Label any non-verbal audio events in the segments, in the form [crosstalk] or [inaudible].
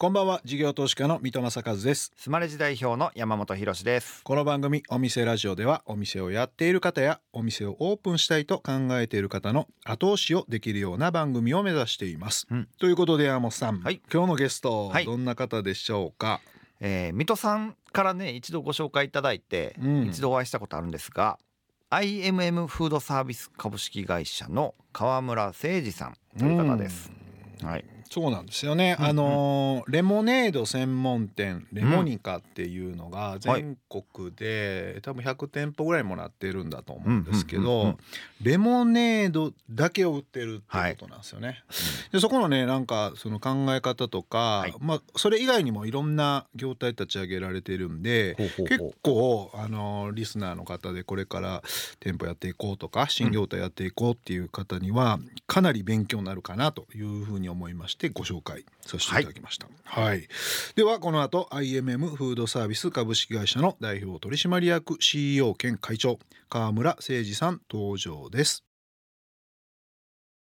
こんばんは事業投資家の三戸正和です。スマレジ代表の山本博です。この番組お店ラジオではお店をやっている方やお店をオープンしたいと考えている方の後押しをできるような番組を目指しています、うん。ということで山本さん、はい。今日のゲスト、はい。どんな方でしょうか？えー、水戸さんからね一度ご紹介いただいて、うん。一度お会いしたことあるんですが IMM フードサービス株式会社の川村誠二さんという方です、はいそうなんですよね、うんうん。あのーレモネード専門店レモニカっていうのが全国で、多分100店舗ぐらいもらってるんだと思うんですけど、うんうんうんうん。レモネードだけを売ってるってことなんですよね。でそこのねなんかその考え方とか、はい。まあそれ以外にもいろんな業態立ち上げられてるんで結構あのリスナーの方でこれから店舗やっていこうとか新業態やっていこうっていう方にはかなり勉強になるかなというふうに思いましてご紹介させていただきました。はい、ではこの後 IMM フードサービス株式会社の代表取締役 CEO 兼会長川村誠二さん登場です。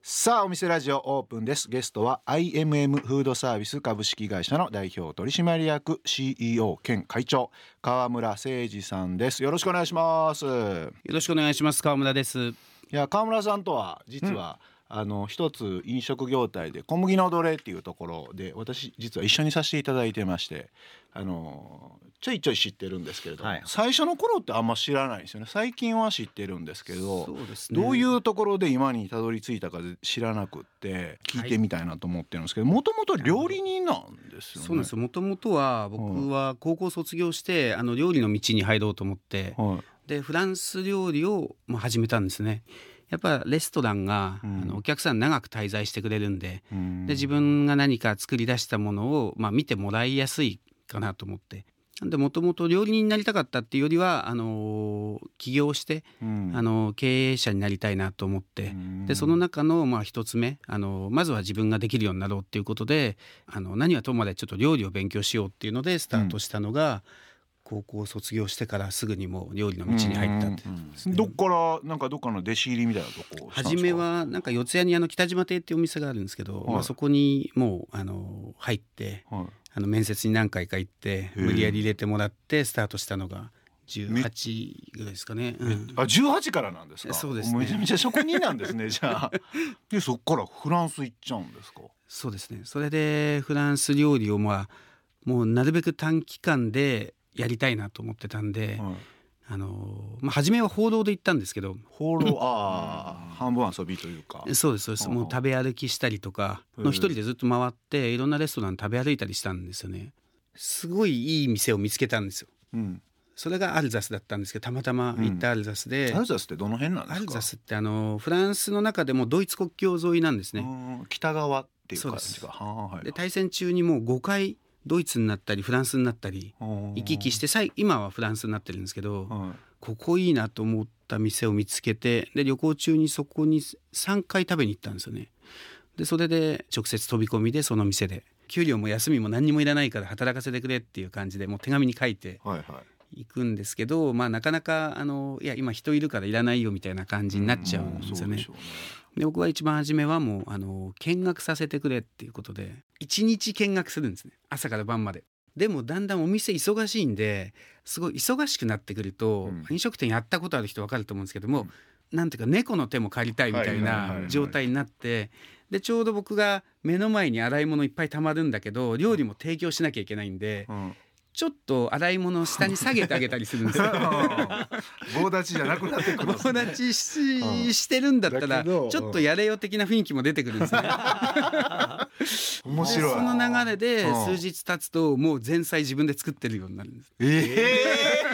さあお店ラジオオープンです。ゲストは IMM フードサービス株式会社の代表取締役 CEO 兼会長川村誠二さんです。よろしくお願いします。いよろしくお願いします。川村です。や川村さんとは実は、あの一つ飲食業態で小麦の奴隷っていうところで私実は一緒にさせていただいてましてあのちょいちょい知ってるんですけれども、はい最初の頃ってあんま知らないんですよね。最近は知ってるんですけどそうですね。どういうところで今にたどり着いたか知らなくって聞いてみたいなと思ってるんですけどもともと料理人なんですよね。そうです。よもともとは僕は高校卒業してあの料理の道に入ろうと思ってはい。でフランス料理をまあ始めたんですねやっぱレストランが、うん。あのお客さん長く滞在してくれるんでうん。で自分が何か作り出したものを、まあ、見てもらいやすいかなと思って。なんでもともと料理人になりたかったっていうよりはあの起業して、うん。あの経営者になりたいなと思って、うん。でその中のまあ一つ目あのまずは自分ができるようになろうっていうことであの何はともあれちょっと料理を勉強しようっていうのでスタートしたのが、高校卒業してからすぐにもう料理の道に入ったってねどっからなんかどっかの弟子入りみたいなとこ初めはなんか四谷にあの北島亭っていうお店があるんですけど、はい。まあ、そこにもうあの入ってはい。あの面接に何回か行って無理やり入れてもらってスタートしたのが18ぐらいですかね。うん。あ18からなんですか？そうですね。めちゃめちゃ職人なんですねじゃあ。[laughs] でそっからフランス行っちゃうんですか？そうですね。それでフランス料理をまあもうなるべく短期間でやりたいなと思ってたんで、はい。あのまあ、初めは報道で行ったんですけど。放浪 [laughs] ああ半分遊びというか。そうですそうです。はあもう食べ歩きしたりとかの一人でずっと回っていろんなレストラン食べ歩いたりしたんですよね。すごいいい店を見つけたんですよ。うん。それがアルザスだったんですけどたまたま行ったアルザスで、アルザスってどの辺なんですか？アルザスってあのフランスの中でもドイツ国境沿いなんですね、うん北側っていう感じが。はあはい。で対戦中にもう5回ドイツになったりフランスになったり行き来して最今はフランスになってるんですけど、はいここいいなと思った店を見つけてで旅行中にそこに3回食べに行ったんですよね。でそれで直接飛び込みでその店で給料も休みも何にもいらないから働かせてくれっていう感じでもう手紙に書いてはいはい行くんですけどまあなかなかあのいや今人いるからいらないよみたいな感じになっちゃうんですよねそうでし。ょうねで僕は一番初めはもうあの見学させてくれっていうことで1日見学するんですね。朝から晩まで。でもだんだんお店忙しいんですごい忙しくなってくると、うん。飲食店やったことある人分かると思うんですけども、なんていうか猫の手も借りたいみたいない状態になってでちょうど僕が目の前に洗い物いっぱいたまるんだけど料理も提供しなきゃいけないんでうんちょっと洗い物を下に下げてあげたりするんですよ。[laughs] 棒立ちじゃなくなってくるね友達ししてるんだったらちょっとやれよ的な雰囲気も出てくるんですね。[laughs] 面白いでその流れでうん数日経つともう前菜自分で作ってるようになるんです。え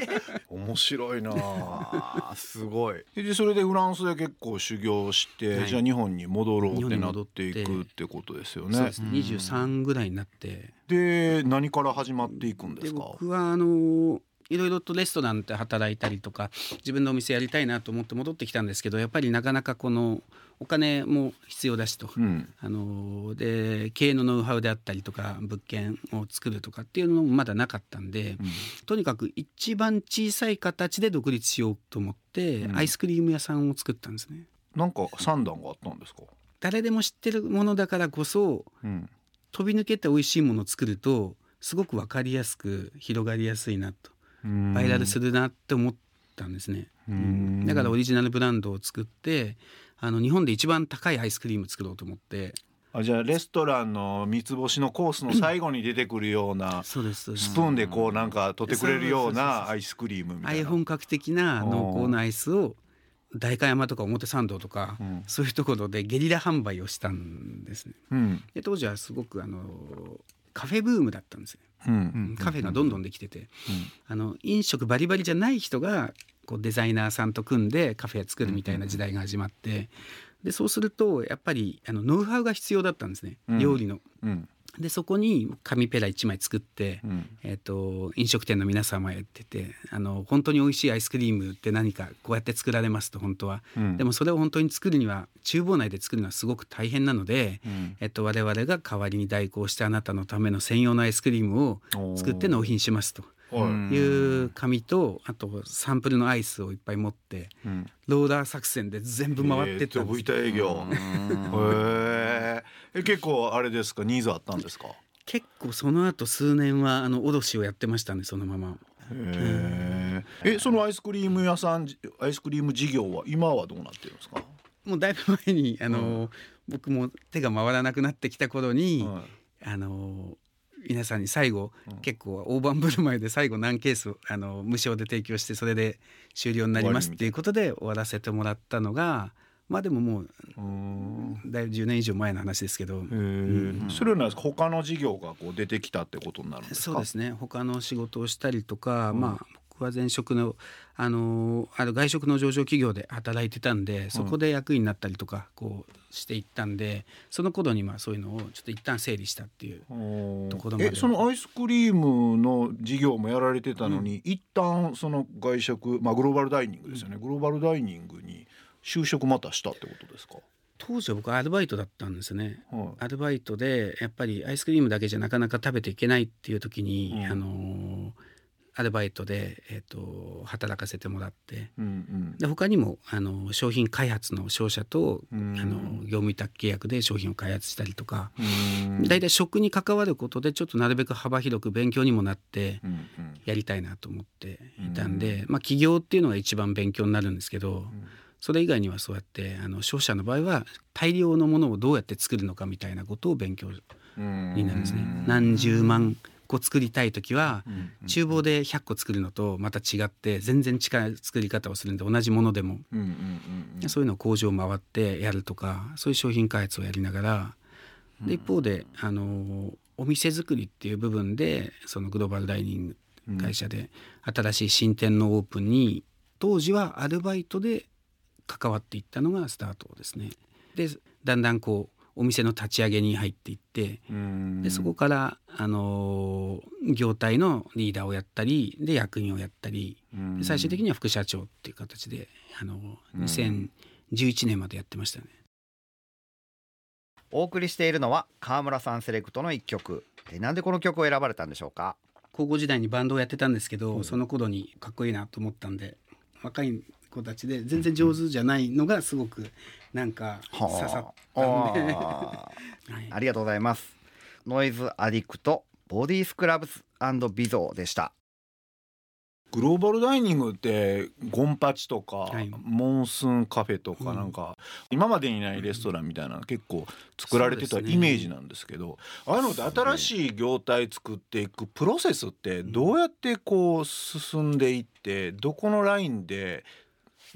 え面白いな。[laughs] すごい。でそれでフランスで結構修行して、はい。じゃあ日本に戻ろうってなってていくってことですよね。そうですね。23ぐらいになって。で何から始まっていくんでですか？僕はあのいろいろとレストランで働いたりとか自分のお店やりたいなと思って戻ってきたんですけどやっぱりなかなかこのお金も必要だしと。うん。あので経営のノウハウであったりとか物件を作るとかっていうのもまだなかったんで、うん。とにかく一番小さい形で独立しようと思って、うん。アイスクリーム屋さんを作ったんですね。なんか三段があったんですか？誰でも知ってるものだからこそうん。飛び抜けて美味しいものを作るとすごく分かりやすく広がりやすいなと。バイラルするなって思ったんですね。うん。だからオリジナルブランドを作ってあの日本で一番高いアイスクリーム作ろうと思って。あじゃあレストランの三つ星のコースの最後に出てくるようなスプーンでこうなんか取ってくれるようなアイスクリームみああいうたいな。本格的な濃厚なアイスを代官山とか表参道とか、うん。そういうところでゲリラ販売をしたんですね。うん。で当時はすごくあのカフェブームだったんですね。うん。カフェがどんどんできてて、あの飲食バリバリじゃない人がこうデザイナーさんと組んでカフェ作るみたいな時代が始まって、でそうするとやっぱりあのノウハウが必要だったんですね、うん。料理の。うん。でそこに紙ペラ1枚作って、うん。えー、と飲食店の皆様へっててあの本当に美味しいアイスクリームって何かこうやって作られますと本当は、うん。でもそれを本当に作るには厨房内で作るのはすごく大変なので、うん。えっと、我々が代わりに代行してあなたのための専用のアイスクリームを作って納品しますと。はいいう紙とあとサンプルのアイスをいっぱい持ってうん。ローラー作戦で全部回ってったんです、えーと V 営業。へえ結構あれですか？ニーズあったんですか？結構その後数年はあの卸をやってましたねそのまま。へええそのアイスクリーム屋さんアイスクリーム事業は今はどうなってるんですか？もうだいぶ前にあの、僕も手が回らなくなってきた頃に、はい。あの皆さんに最後、うん。結構大盤振る舞いで最後何ケース [laughs] あの無償で提供してそれで終了になりますっていうことで終わらせてもらったのがまあでももううん。だいぶ10年以上前の話ですけど、へえそれは他の事業がこう出てきたってことになるんですか？そうですね。他の仕事をしたりとか、うん。まあ僕は前職のあのある外食の上場企業で働いてたんでそこで役員になったりとかこうしていったんでその頃にまあそういうのをちょっと一旦整理したっていうところまでえそのアイスクリームの事業もやられてたのに、一旦その外食まあグローバルダイニングですよね、グローバルダイニングに就職またしたってことですか、当時は僕アルバイトだったんですね。はい。アルバイトでやっぱりアイスクリームだけじゃなかなか食べていけないっていう時に、うん。あのーアルバイトで、えー、と働かせてもらって。うんうん。で他にもあの商品開発の商社と、うん。あの業務委託契約で商品を開発したりとか、うん。だいたい食に関わることでちょっとなるべく幅広く勉強にもなってうんうん。やりたいなと思っていたんで、まあ起業っていうのが一番勉強になるんですけど、それ以外にはそうやってあの商社の場合は大量のものをどうやって作るのかみたいなことを勉強うんになるんですね。うん。何十万個作りたい時はうん厨房で100個作るのとまた違って全然違う作り方をするんで同じものでも。そういうのを工場を回ってやるとかそういう商品開発をやりながら。で一方であのお店作りっていう部分でそのグローバルダイニング会社で新しい新店のオープンに当時はアルバイトで関わっていったのがスタートですね。でだんだんこうお店の立ち上げに入っていってうん。でそこから、あのー業態のリーダーをやったりで役員をやったり最終的には副社長っていう形で、あのうん。2011年までやってましたね。お送りしているのは川村さんセレクトの一曲。えなんでこの曲を選ばれたんでしょうか？高校時代にバンドをやってたんですけど、その頃にかっこいいなと思ったんで若い子たちで全然上手じゃないのがすごくなんか刺さったんで、[laughs] はい。ありがとうございます。ノイズアディクトボディスクラブスビゾーでした。グローバルダイニングってゴンパチとか、はい。モンスンカフェとかうん。なんか、今までにないレストランみたいなの結構作られてたイメージなんですけどああいうのって新しい業態作っていくプロセスってどうやってこう進んでいってどこのラインで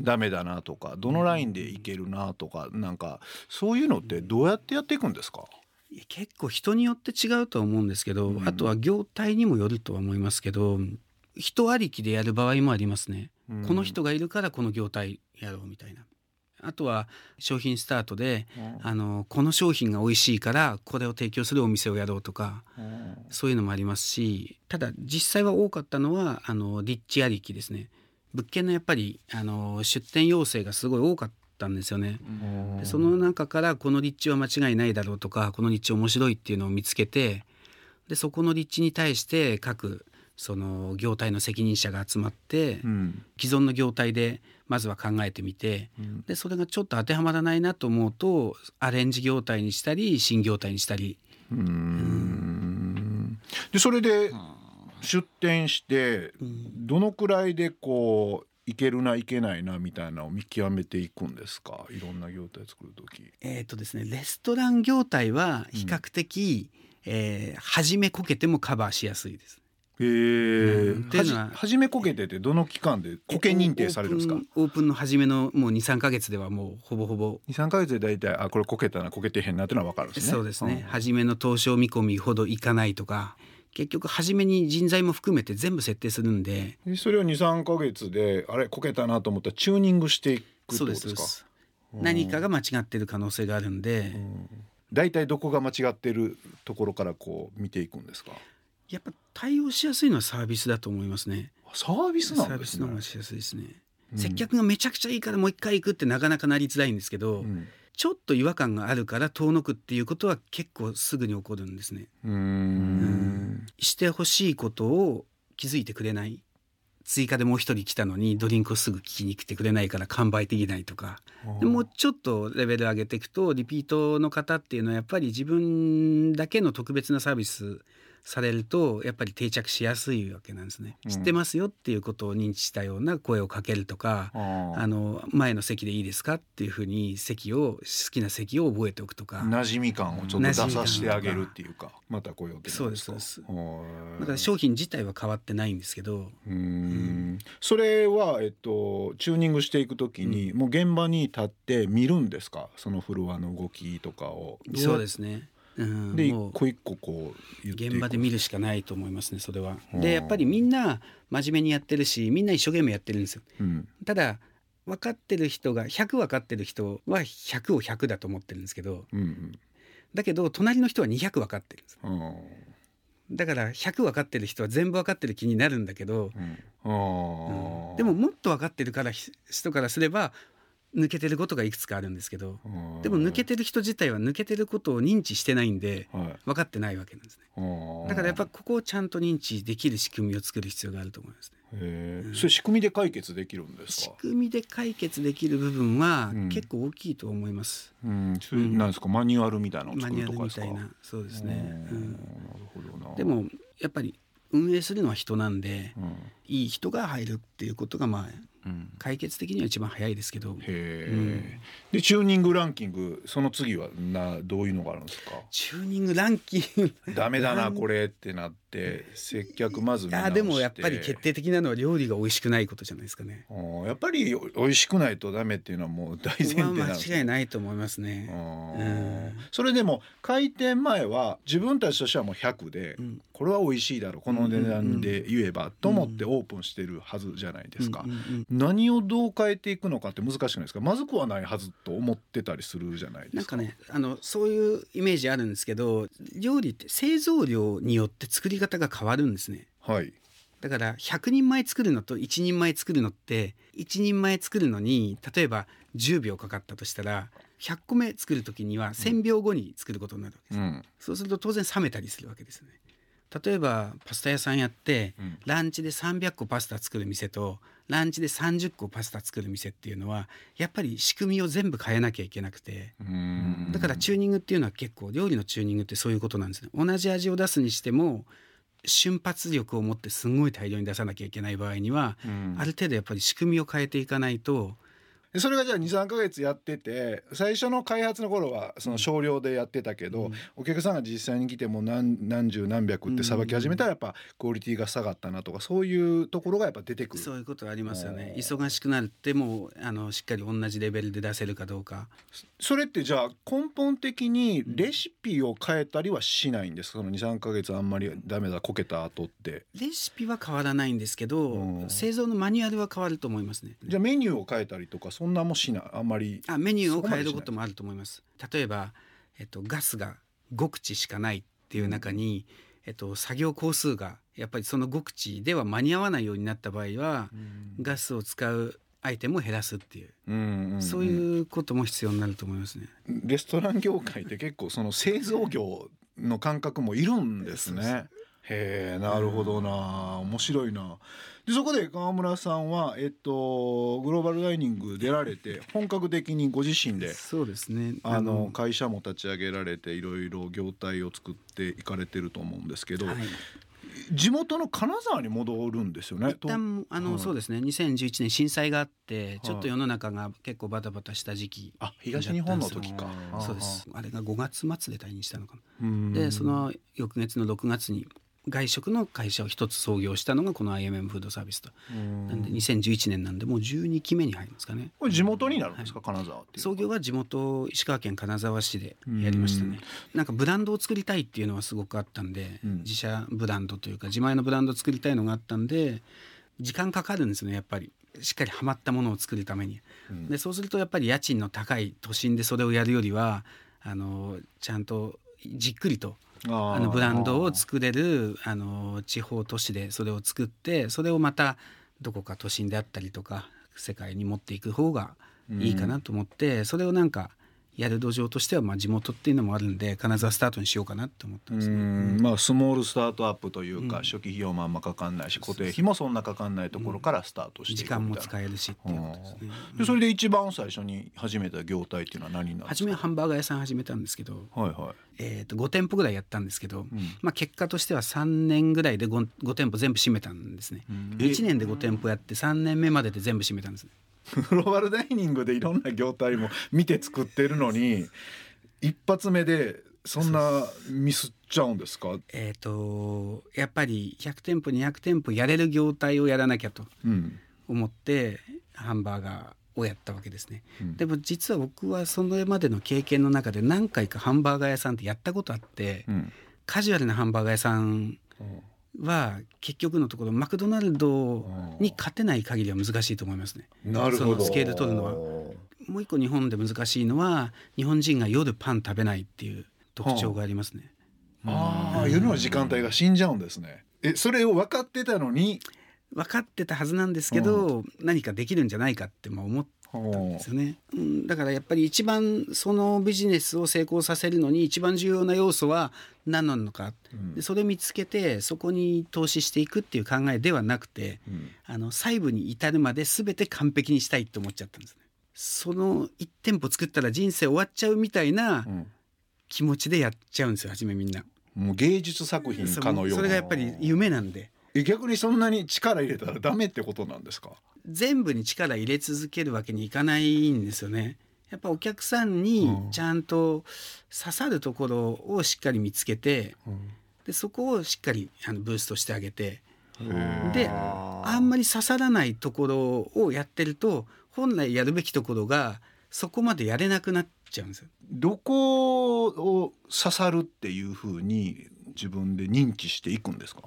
ダメだなとかどのラインでいけるなとかなんかそういうのってどうやってやっていくんですか？結構人によって違うとは思うんですけど、うんあとは業態にもよるとは思いますけど人ありきでやる場合もありますね、うん。この人がいるからこの業態やろうみたいな。あとは商品スタートであのこの商品が美味しいからこれを提供するお店をやろうとかそういうのもありますしただ実際は多かったのはあの立地ありきですね物件のやっぱりあの出店要請がすごい多かったんですよね。でその中からこの立地は間違いないだろうとかこの立地面白いっていうのを見つけてでそこの立地に対して各その業態の責任者が集まって、うん。既存の業態でまずは考えてみてうん。でそれがちょっと当てはまらないなと思うとアレンジ業態にしたり新業態にしたり。うーん。でそれで出店してどのくらいでこういけるないけないなみたいなのを見極めていくんですか？いろんな業態作る時えーとですね、レストラン業態は比較的、えー初めこけてもカバーしやすいです。へえうん。っていうのははじめこけててどの期間でこけ認定されるんですか？オープンの初めのもう23か月ではもうほぼほぼ。23か月で大体あこれこけたなこけてへんなっていうのは分かるんですね。そうですね、初めの投資見込みほどいかないとか結局初めに人材も含めて全部設定するんで。でそれを23か月であれこけたなと思ったらチューニングしていくってことですか？何かが間違ってる可能性があるんで、大体どこが間違ってるところからこう見ていくんですか？やっぱ対応しやすいのはサービスだと思いますね。サービスなサーんですね。ビスの方がしやすいですね、うん。接客がめちゃくちゃいいからもう一回行くってなかなかなりづらいんですけど、うんちょっと違和感があるから遠のくっていうことは結構すぐに起こるんですね。うーん。してほしいことを気づいてくれない。追加でもう一人来たのにドリンクをすぐ聞きに来てくれないから完売できないとか。でもうちょっとレベル上げていくとリピートの方っていうのはやっぱり自分だけの特別なサービスされるとやっぱり定着しやすいわけなんですね。うん。知ってますよっていうことを認知したような声をかけるとかあの前の席でいいですかっていうふうに席を好きな席を覚えておくとか。馴染み感をちょっと出させてあげるっていうかまた来ようってそうですそうです。はいだから商品自体は変わってないんですけど。うーん。それは、えっと、チューニングしていくときに、もう現場に立って見るんですか？そのフロアの動きとかを。そうですすね。うん、で一個一個こう現場で見るしかないと思いますねそれは。うん。でやっぱりみんな真面目にやってるしみんな一生懸命やってるんです。よ。うん。ただ分かってる人が100分かってる人は100を100だと思ってるんですけど。うんだけど隣の人は200分かってるんです。うん。うんだから100分かってる人は全部分かってる気になるんだけど、うん。あうん。ーでももっと分かってるからひ人からすれば抜けてることがいくつかあるんですけどうんでも抜けてる人自体は抜けてることを認知してないんではい分かってないわけなんですね。だからやっぱここをちゃんと認知できる仕組みを作る必要があると思いますね。へーそれ仕組みで解決できるんです仕か。組みで解決できる部分はうん結構大きいと思います。うん、それなんですか、マニュアルみたいなマニュアるとかですか？ルみたいなそうですね。ううんんなるほどな。でもやっぱり運営するのは人なんでうん、いい人が入るっていうことがまあうん、解決的には一番早いですけど。うん。でチューニングランキングその次はなどういうのがあるんですか？チューニングランキング。ダメだなこれってなって接客まずあでもやっぱり決定的なのは料理が美味しくないことじゃないですかね。やっぱり美味しくないとダメっていうのはもう大前提な間違いないと思いますあね。ーうん。それでも開店前は自分たちとしてはもう100で、うん。これは美味しいだろうこの値段で言えばと思ってオープンしてるはずじゃないですか、うんうんうん。何をどう変えていくのかって難しくないですか？まずくはないはずと思ってたりするじゃないですか。なんかねあのそういうイメージあるんですけど料理って製造量によって作り方が変わるんですね。はいだから100人前作るのと1人前作るのって1人前作るのに例えば10秒かかったとしたら100個目作る時には1,000秒後に作ることになるわけです、うんそうすると当然冷めたりするわけですよね。例えばパスタ屋さんやって、うんランチで300個パスタ作る店とランチで30個パスタ作る店っていうのはやっぱり仕組みを全部変えなきゃいけなくてうんだからチューニングっていうのは結構料理のチューニングってそういうことなんですね。同じ味を出すにしても瞬発力を持ってすごい大量に出さなきゃいけない場合には、うん。ある程度やっぱり仕組みを変えていかないとでそれがじゃあ23か月やってて最初の開発の頃はその少量でやってたけど、うん。お客さんが実際に来ても何何十何百ってさばき始めたらやっぱクオリティが下がったなとかそういうところがやっぱ出てくる。そういうことありますよね。忙しくなるってもうあのしっかり同じレベルで出せるかどうか。それってじゃあ根本的にレシピを変えたりはしないんですか？その23か月あんまりダメだこけた後って。レシピは変わらないんですけど、うん。製造のマニュアルは変わると思いますね。じゃあメニューを変えたりとかそんなもしないあんまりあメニューを変えるそこともあると思います。例えば、えっと、ガスが5口しかないっていう中に、えっと、作業工数がやっぱりその5口では間に合わないようになった場合は、ガスを使うアイテムを減らすっていう、うんうんうん。そういうことも必要になると思いますね。レストラン業界って結構その製造業の感覚もいるんですね。へえなるほどな。面白いな。でそこで川村さんは、えっと、グローバルダイニング出られて本格的にご自身でそうですね。あの会社も立ち上げられていろいろ業態を作っていかれてると思うんですけど、はい。地元の金沢に戻るんですよね。一旦あの、はい。そうですね。2011年震災があってちょっと世の中が結構バタバタした時期あ東日本の時か。だそうです。あれが5月末で退任したのかな。うん。でその翌月の6月に外食の会社を一つ創業したのがこの IMM フードサービスと。なんで2011年なんでもう12期目に入るんですかね。これ地元になるんですか、金沢って創業は地元石川県金沢市でやりましたね。なんかブランドを作りたいっていうのはすごくあったんで、うん。自社ブランドというか自前のブランドを作りたいのがあったんで時間かかるんですねやっぱり。しっかりはまったものを作るために、うん。でそうするとやっぱり家賃の高い都心でそれをやるよりはあのちゃんとじっくりとあのブランドを作れるあの地方都市でそれを作ってそれをまたどこか都心であったりとか世界に持っていく方がいいかなと思って、それをなんかやる土壌としてはまあ地元っていうのもあるんで金沢スタートにしようかなって思ったんですうね。ん。まあスモールスタートアップというか、うん。初期費用もあんまかかんないし固定費もそんなかかんないところからスタートしてい時くみたいな。間も使えるしっていうことですね。でそれで一番最初に始めた業態っていうのは何になるんですか？初めはハンバーガー屋さん始めたんですけど、はいはえー、と5店舗ぐらいやったんですけど、まあ、結果としては3年ぐらいで 5, 5店舗全部閉めたんですね。1年で5店舗やって3年目までで全部閉めたんですね。[laughs] グローバルダイニングでいろんな業態も見て作ってるのに一発目でそんなミスっちゃうんですか？えー、とやっぱり100店舗200店舗やれる業態をやらなきゃとうん。思ってハンバーガーをやったわけですね。うん。でも実は僕はそれまでの経験の中で何回かハンバーガー屋さんってやったことあって、うん。カジュアルなハンバーガー屋さんは結局のところマクドナルドに勝てない限りは難しいと思いますね。なるほど。スケール取るのは。もう一個日本で難しいのは日本人が夜パン食べないっていう特徴がありますね。ああ夜の時間帯が死んじゃうんですね。えそれを分かってたのに？分かってたはずなんですけど、何かできるんじゃないかってまあ思っですよね、うん、だからやっぱり一番そのビジネスを成功させるのに一番重要な要素は何なのか、うん。でそれ見つけてそこに投資していくっていう考えではなくてうん。あの細部に至るまで全て完璧にしたいと思っちゃったんですね。その1店舗作ったら人生終わっちゃうみたいなうん。気持ちでやっちゃうんですよ初めみんな。もう芸術作品かのような。それがやっぱり夢なんで。え逆にそんなに力入れたらダメってことなんですか？全部に力入れ続けるわけにいかないんですよね。やっぱお客さんにうん。ちゃんと刺さるところをしっかり見つけてでそこをしっかりあのブーストしてあげて。であんまり刺さらないところをやってると本来やるべきところがそこまでやれなくなっちゃうんですよ。どこを刺さるっていうふうに自分で認知していくんですか？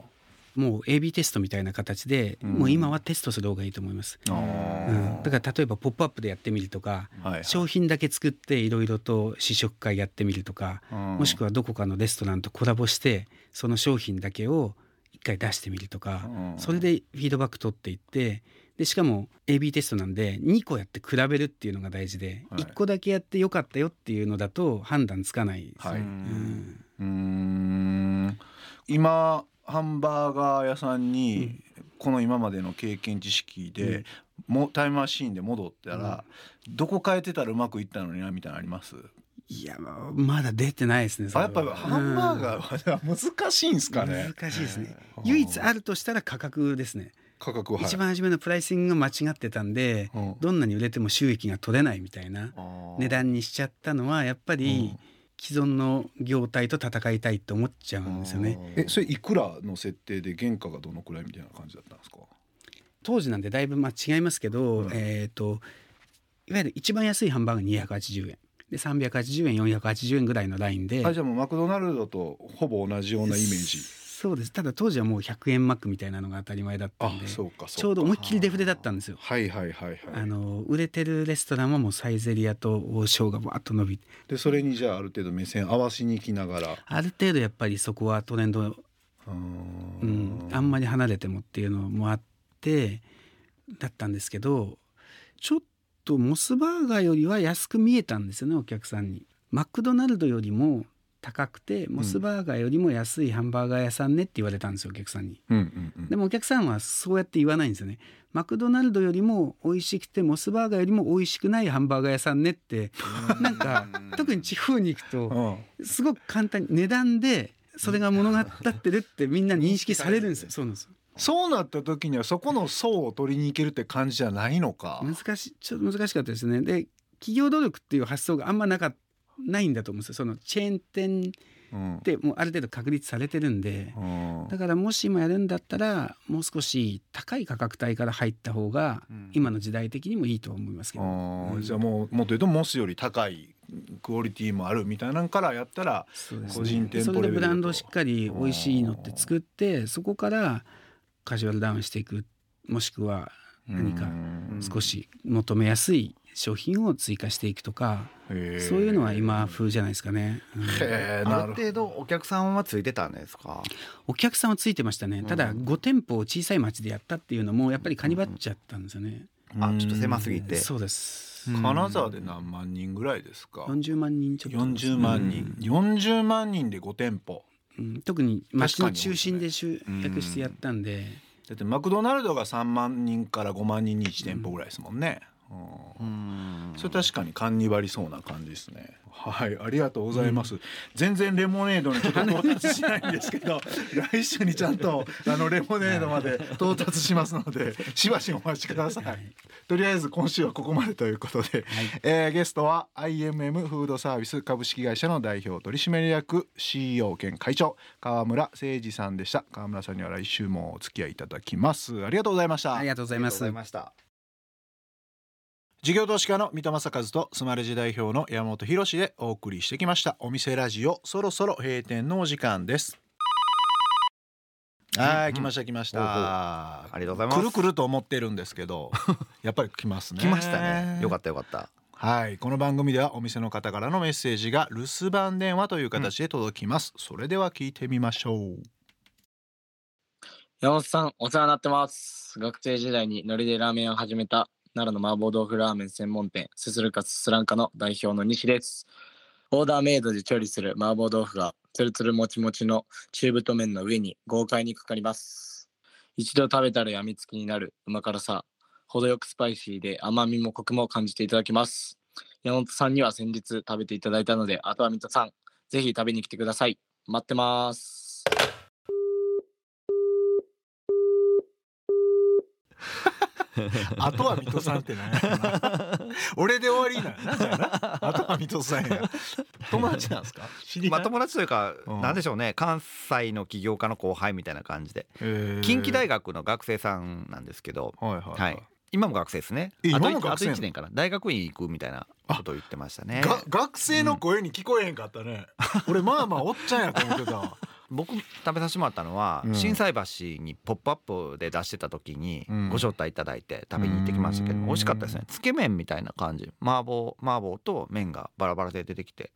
もう AB テストみたいな形で、うん。もう今はテストする方がいいと思います。あうん、だから例えば「ポップアップでやってみるとか、はいはい。商品だけ作っていろいろと試食会やってみるとか、もしくはどこかのレストランとコラボしてその商品だけを一回出してみるとか、うん。それでフィードバック取っていってでしかも AB テストなんで2個やって比べるっていうのが大事で、はい。1個だけやってよかったよっていうのだと判断つかないですね。はい。うん。うーん。今ハンバーガー屋さんにこの今までの経験知識で、もタイムマシーンで戻ったら、どこ変えてたらうまくいったのになみたいなのあります？いやまだ出てないですねやっぱハンバーガーは難しいんですかね。難しいですね。うん。唯一あるとしたら価格ですね、価格は、はい。一番初めのプライシングが間違ってたんで、うん。どんなに売れても収益が取れないみたいな値段にしちゃったのはやっぱり既存の業態と戦いたいと思っちゃうんですよね。えそれいくらの設定で原価がどのくらいみたいな感じだったんですか？当時なんでだいぶまあ違いますけど、うん。えっ、といわゆる一番安いハンバーガー280円。で380円480円ぐらいのラインで。あじゃあもうマクドナルドとほぼ同じようなイメージそうです。ただ当時はもう100円マックみたいなのが当たり前だったあんでちょうど思いっきりデフレだったんですよ。はいはいはいはい。あの売れてるレストランはもうサイゼリアと王将がわーっと伸び。てでそれにじゃあある程度目線合わしに行きながら。ある程度やっぱりそこはトレンドうん、あんまり離れてもっていうのもあってだったんですけどちょっとモスバーガーよりは安く見えたんですよねお客さんに。マクドナルドよりも高くてモスバーガーよりも安いハンバーガー屋さんねって言われたんですよお客さんに。うんうんうんでもお客さんはそうやって言わないんですよね。マクドナルドよりも美味しくてモスバーガーよりも美味しくないハンバーガー屋さんねってなんか特に地方に行くとうんすごく簡単に値段でそれが物語ってるってみんな認識されるんですよ。そうなんですよそうなった時にはそこの層を取りに行けるって感じじゃないのか。難しいちょっと難しかったですね。で企業努力っていう発想があんまなかないんだと思うんですよ。そのチェーン店うん。ってもうある程度確立されてるんで。うん。だからもし今やるんだったらもう少し高い価格帯から入った方がうん。今の時代的にもいいとは思いますけど、うん。じゃあもうもっと言うとモスより高いクオリティもあるみたいなんからやったら個人店舗それでレベルだと。ブランドをしっかり美味しいのって作ってそこからカジュアルダウンしていくもしくは何かうん。少し求めやすい商品を追加していくとか、そういうのは今風じゃないですかね、うん。あなる程度お客さんはついてたんですか？お客さんはついてましたね。ただ5店舗を小さい町でやったっていうのもやっぱりかにばっちゃったんですよね、どあちょっと狭すぎて。そうです。うん。金沢で何万人ぐらいですか？40万人ちょっと。です40万人、40万人で5店舗。うん、特に町の中心で集約してやったんで、だってマクドナルドが3万人から5万人に1店舗ぐらいですもんね、うん。うんそれ確かに勘に割りそうな感じですね。はいありがとうございます、全然レモネードにちょっと到達しないんですけど [laughs] 来週にちゃんとあのレモネードまで到達しますのでしばしお待ちください、とりあえず今週はここまでということで、えーゲストは IMM フードサービス株式会社の代表取締役 CEO 兼会長川村誠二さんでした。川村さんには来週もお付き合いいただきます。ありがとうございました。ありがとうございます事業投資家の三戸正和とスマレジ代表の山本博でお送りしてきました。お店ラジオそろそろ閉店のお時間です。はい、うん。来ました来ました。ありがとうございます。くるくると思ってるんですけど [laughs] やっぱり来ますね。来ましたね。よかったよかった。はいこの番組ではお店の方からのメッセージが留守番電話という形で届きます、それでは聞いてみましょう。山本さん、お世話になってます。学生時代にノリでラーメンを始めた奈良の麻婆豆腐ラーメン専門店、すするかすすらんかの代表の西です。オーダーメイドで調理する麻婆豆腐がつるつるもちもちの中太麺の上に豪快にかかります。一度食べたらやみつきになるうま辛さ、程よくスパイシーで甘みもコクも感じていただきます。山本さんには先日食べていただいたので、あとは水戸さん、ぜひ食べに来てください。待ってます。[laughs] あとは水戸さんって何やろな。[laughs] 俺で終わりなんやなあな。あとは水戸さんや。友達なんですか？知り合い？まあ友達というか、うん。なんでしょうね。関西の起業家の後輩みたいな感じで。近畿大学の学生さんなんですけど、はいはいはい、はい。今も学生ですね。えあと今もあと1年かな。大学院行くみたいなことを言ってましたね。が学生の声に聞こえへんかったね、[laughs] 俺まあまあおっちゃんやと思ってたわ僕食べさせてもらったのはうん。心斎橋に「ポップアップで出してた時にうん。ご招待いただいて食べに行ってきましたけどうん。美味しかったですね。つけ麺みたいな感じ。麻婆麻婆と麺がバラバラで出てきて。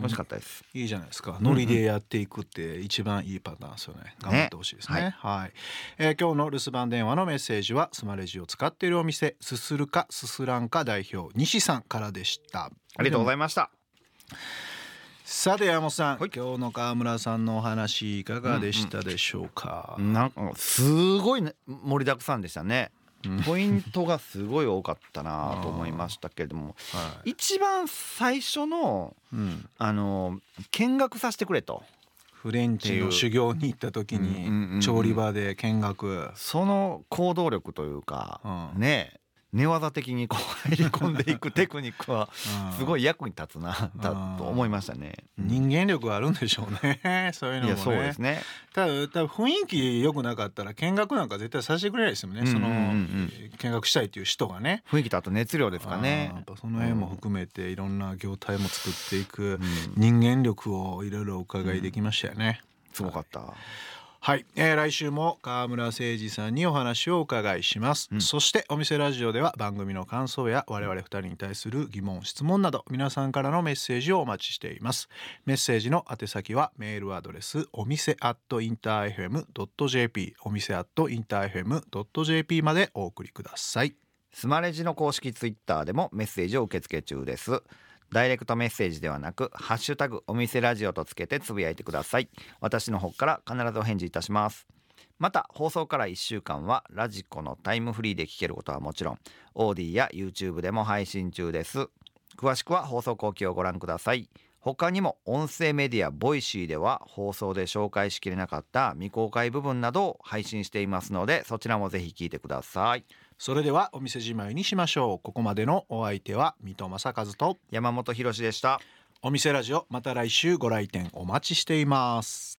美味しかったです。いいじゃないですか。ノリでやっていくって一番いいパターンですよね。頑張ってほしいですね。はい、えー今日の留守番電話のメッセージはスマレジを使っているお店すするかすすらんか代表西さんからでした。ありがとうございましたさて山本さん、はい。今日の川村さんのお話いかがでしたでしょうか、なんかすごいね盛りだくさんでしたね。うん。ポイントがすごい多かったなと思いましたけれども。はい。一番最初のうん、あの見学させてくれと。フレンチの修行に行った時うんうんうんうんに調理場で見学、その行動力というか、うん。ね寝技的にこう入り込んでいくテクニックは [laughs] うん。すごい役に立つなだと思いましたね。人間力があるんでしょうね。[laughs] そういうのもね。そうですね。ただ多分雰囲気良くなかったら見学なんか絶対させてくれないですよね、そのうんうんうん。見学したいっていう人がね。雰囲気とあと熱量ですかね。やっ。ぱその辺も含めていろんな業態も作っていくうん。人間力をいろいろお伺いできましたよね、すごかった。はい、えー来週も川村誠二さんにお話をお伺いします、うん。そしてお店ラジオでは番組の感想や我々二人に対する疑問質問など皆さんからのメッセージをお待ちしています。メッセージの宛先はメールアドレスお店アットインター FM.jp お店アットインター FM.jp までお送りください。スマレジの公式ツイッターでもメッセージを受け付け中です。ダイレクトメッセージではなくハッシュタグお店ラジオとつけてつぶやいてください。私の方から必ずお返事いたします。また放送から1週間はラジコのタイムフリーで聞けることはもちろん OD や YouTube でも配信中です。詳しくは放送後記をご覧ください。他にも音声メディア Voicy では放送で紹介しきれなかった未公開部分などを配信していますのでそちらもぜひ聞いてください。それではお店じまいにしましょう。ここまでのお相手は三戸政和と山本博史でした。お店ラジオまた来週ご来店お待ちしています